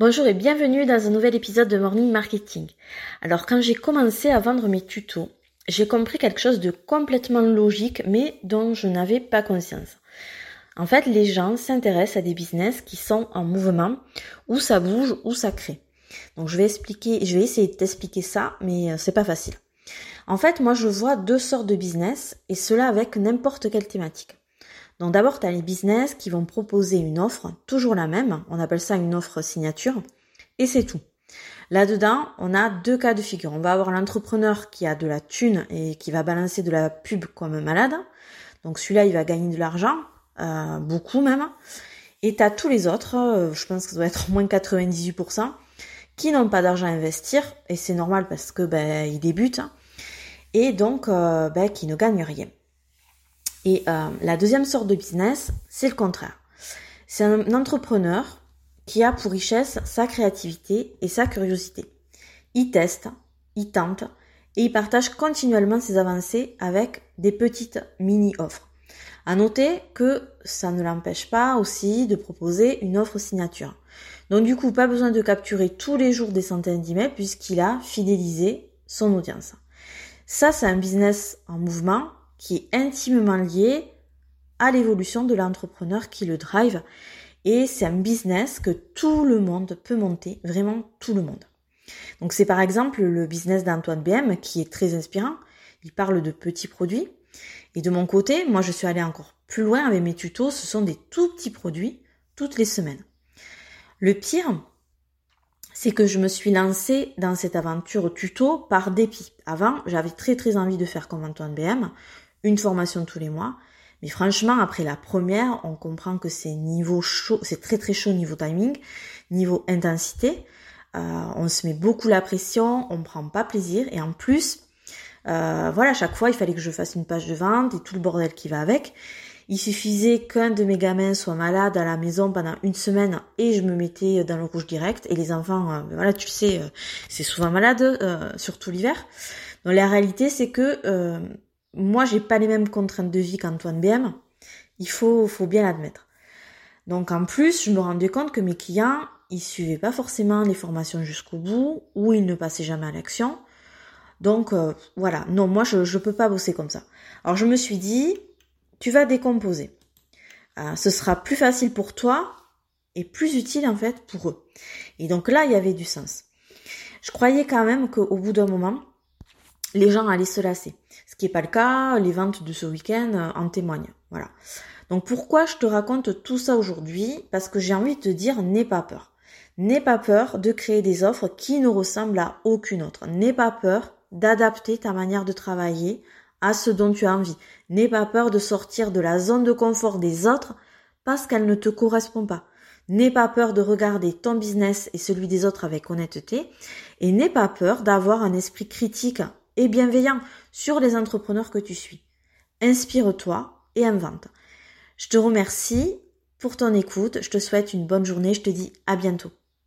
Bonjour et bienvenue dans un nouvel épisode de Morning Marketing. Alors quand j'ai commencé à vendre mes tutos, j'ai compris quelque chose de complètement logique mais dont je n'avais pas conscience. En fait, les gens s'intéressent à des business qui sont en mouvement, où ça bouge, où ça crée. Donc je vais expliquer, je vais essayer de t'expliquer ça, mais euh, c'est pas facile. En fait, moi je vois deux sortes de business et cela avec n'importe quelle thématique. Donc d'abord, tu as les business qui vont proposer une offre, toujours la même, on appelle ça une offre signature, et c'est tout. Là-dedans, on a deux cas de figure. On va avoir l'entrepreneur qui a de la thune et qui va balancer de la pub comme un malade. Donc celui-là, il va gagner de l'argent, euh, beaucoup même. Et tu as tous les autres, euh, je pense que ça doit être au moins 98%, qui n'ont pas d'argent à investir, et c'est normal parce que ben, ils débutent, et donc euh, ben, qui ne gagnent rien. Et euh, la deuxième sorte de business, c'est le contraire. C'est un entrepreneur qui a pour richesse sa créativité et sa curiosité. Il teste, il tente et il partage continuellement ses avancées avec des petites mini-offres. À noter que ça ne l'empêche pas aussi de proposer une offre signature. Donc du coup, pas besoin de capturer tous les jours des centaines d'emails puisqu'il a fidélisé son audience. Ça, c'est un business en mouvement qui est intimement lié à l'évolution de l'entrepreneur qui le drive. Et c'est un business que tout le monde peut monter, vraiment tout le monde. Donc c'est par exemple le business d'Antoine BM qui est très inspirant. Il parle de petits produits. Et de mon côté, moi je suis allée encore plus loin avec mes tutos. Ce sont des tout petits produits toutes les semaines. Le pire, c'est que je me suis lancée dans cette aventure tuto par dépit. Avant, j'avais très très envie de faire comme Antoine BM une formation tous les mois. Mais franchement, après la première, on comprend que c'est niveau chaud, c'est très très chaud niveau timing, niveau intensité. Euh, on se met beaucoup la pression, on prend pas plaisir et en plus, euh, voilà, chaque fois il fallait que je fasse une page de vente et tout le bordel qui va avec. Il suffisait qu'un de mes gamins soit malade à la maison pendant une semaine et je me mettais dans le rouge direct. Et les enfants, euh, ben voilà, tu sais, c'est souvent malade, surtout l'hiver. Donc la réalité, c'est que moi, j'ai pas les mêmes contraintes de vie qu'Antoine BM. Il faut, faut bien l'admettre. Donc en plus, je me rendais compte que mes clients, ils suivaient pas forcément les formations jusqu'au bout, ou ils ne passaient jamais à l'action. Donc euh, voilà, non, moi je ne peux pas bosser comme ça. Alors je me suis dit, tu vas décomposer. Euh, ce sera plus facile pour toi et plus utile en fait pour eux. Et donc là, il y avait du sens. Je croyais quand même qu'au bout d'un moment, les gens allaient se lasser. Ce qui n'est pas le cas, les ventes de ce week-end euh, en témoignent. Voilà. Donc pourquoi je te raconte tout ça aujourd'hui? Parce que j'ai envie de te dire, n'aie pas peur. N'aie pas peur de créer des offres qui ne ressemblent à aucune autre. N'aie pas peur d'adapter ta manière de travailler à ce dont tu as envie. N'aie pas peur de sortir de la zone de confort des autres parce qu'elle ne te correspond pas. N'aie pas peur de regarder ton business et celui des autres avec honnêteté et n'aie pas peur d'avoir un esprit critique et bienveillant sur les entrepreneurs que tu suis. Inspire-toi et invente. Je te remercie pour ton écoute, je te souhaite une bonne journée, je te dis à bientôt.